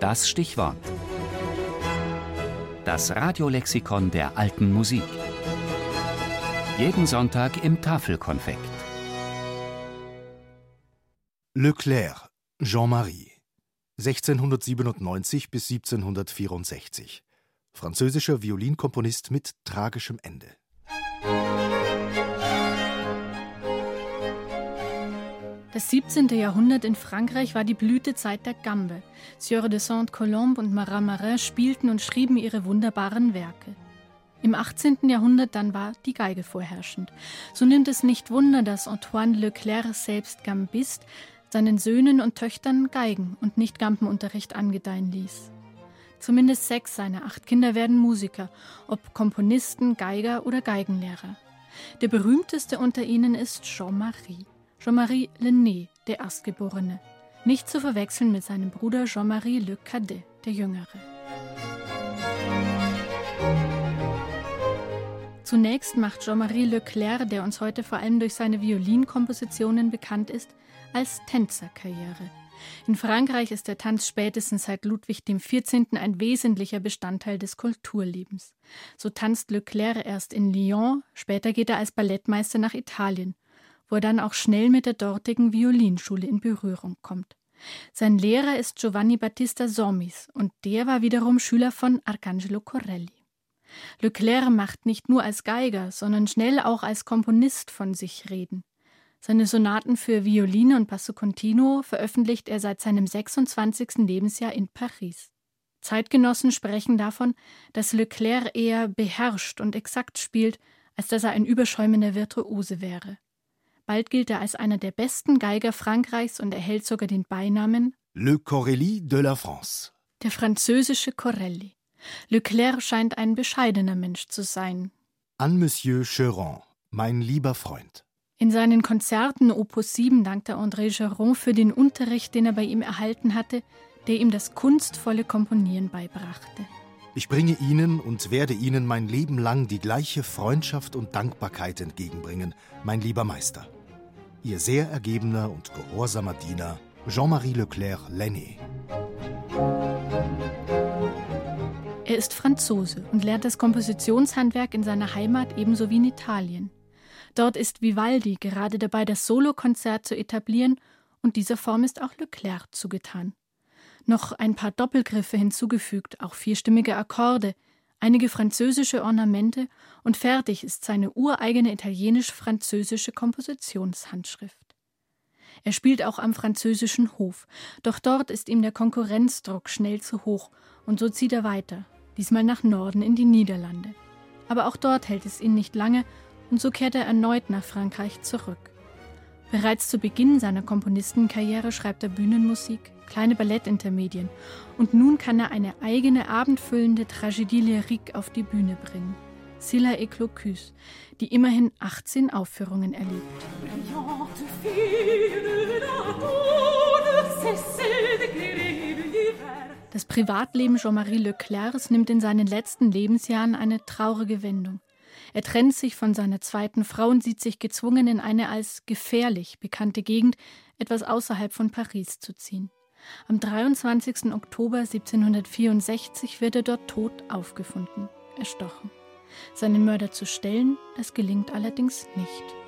Das Stichwort. Das Radiolexikon der alten Musik. Jeden Sonntag im Tafelkonfekt. Leclerc, Jean-Marie. 1697 bis 1764. Französischer Violinkomponist mit tragischem Ende. Das 17. Jahrhundert in Frankreich war die Blütezeit der Gambe. Sieur de Sainte-Colombe und Marat Marin spielten und schrieben ihre wunderbaren Werke. Im 18. Jahrhundert dann war die Geige vorherrschend. So nimmt es nicht Wunder, dass Antoine Leclerc selbst Gambist seinen Söhnen und Töchtern Geigen und nicht Gampenunterricht angedeihen ließ. Zumindest sechs seiner acht Kinder werden Musiker, ob Komponisten, Geiger oder Geigenlehrer. Der berühmteste unter ihnen ist Jean-Marie. Jean-Marie Lenné, der Erstgeborene. Nicht zu verwechseln mit seinem Bruder Jean-Marie Le Cadet, der Jüngere. Zunächst macht Jean-Marie Leclerc, der uns heute vor allem durch seine Violinkompositionen bekannt ist, als Tänzer Karriere. In Frankreich ist der Tanz spätestens seit Ludwig XIV. ein wesentlicher Bestandteil des Kulturlebens. So tanzt Leclerc erst in Lyon, später geht er als Ballettmeister nach Italien wo er dann auch schnell mit der dortigen Violinschule in Berührung kommt. Sein Lehrer ist Giovanni Battista Somis und der war wiederum Schüler von Arcangelo Corelli. Leclerc macht nicht nur als Geiger, sondern schnell auch als Komponist von sich reden. Seine Sonaten für Violine und Basso Continuo veröffentlicht er seit seinem 26. Lebensjahr in Paris. Zeitgenossen sprechen davon, dass Leclerc eher beherrscht und exakt spielt, als dass er ein überschäumender Virtuose wäre. Bald gilt er als einer der besten Geiger Frankreichs und erhält sogar den Beinamen Le Corelli de la France. Der französische Corelli. Leclerc scheint ein bescheidener Mensch zu sein. An Monsieur Cheron, mein lieber Freund. In seinen Konzerten Opus 7 dankte André Geron für den Unterricht, den er bei ihm erhalten hatte, der ihm das kunstvolle Komponieren beibrachte. Ich bringe Ihnen und werde Ihnen mein Leben lang die gleiche Freundschaft und Dankbarkeit entgegenbringen, mein lieber Meister. Ihr sehr ergebener und gehorsamer Diener Jean-Marie Leclerc Lenné. Er ist Franzose und lernt das Kompositionshandwerk in seiner Heimat ebenso wie in Italien. Dort ist Vivaldi gerade dabei, das Solokonzert zu etablieren, und dieser Form ist auch Leclerc zugetan. Noch ein paar Doppelgriffe hinzugefügt, auch vierstimmige Akkorde, einige französische Ornamente und fertig ist seine ureigene italienisch-französische Kompositionshandschrift. Er spielt auch am französischen Hof, doch dort ist ihm der Konkurrenzdruck schnell zu hoch und so zieht er weiter, diesmal nach Norden in die Niederlande. Aber auch dort hält es ihn nicht lange und so kehrt er erneut nach Frankreich zurück. Bereits zu Beginn seiner Komponistenkarriere schreibt er Bühnenmusik, kleine Ballettintermedien und nun kann er eine eigene abendfüllende Tragödie lyrique auf die Bühne bringen. Scylla et Clocus, die immerhin 18 Aufführungen erlebt. Das Privatleben Jean-Marie Leclercs nimmt in seinen letzten Lebensjahren eine traurige Wendung. Er trennt sich von seiner zweiten Frau und sieht sich gezwungen, in eine als gefährlich bekannte Gegend etwas außerhalb von Paris zu ziehen. Am 23. Oktober 1764 wird er dort tot aufgefunden, erstochen. Seinen Mörder zu stellen, das gelingt allerdings nicht.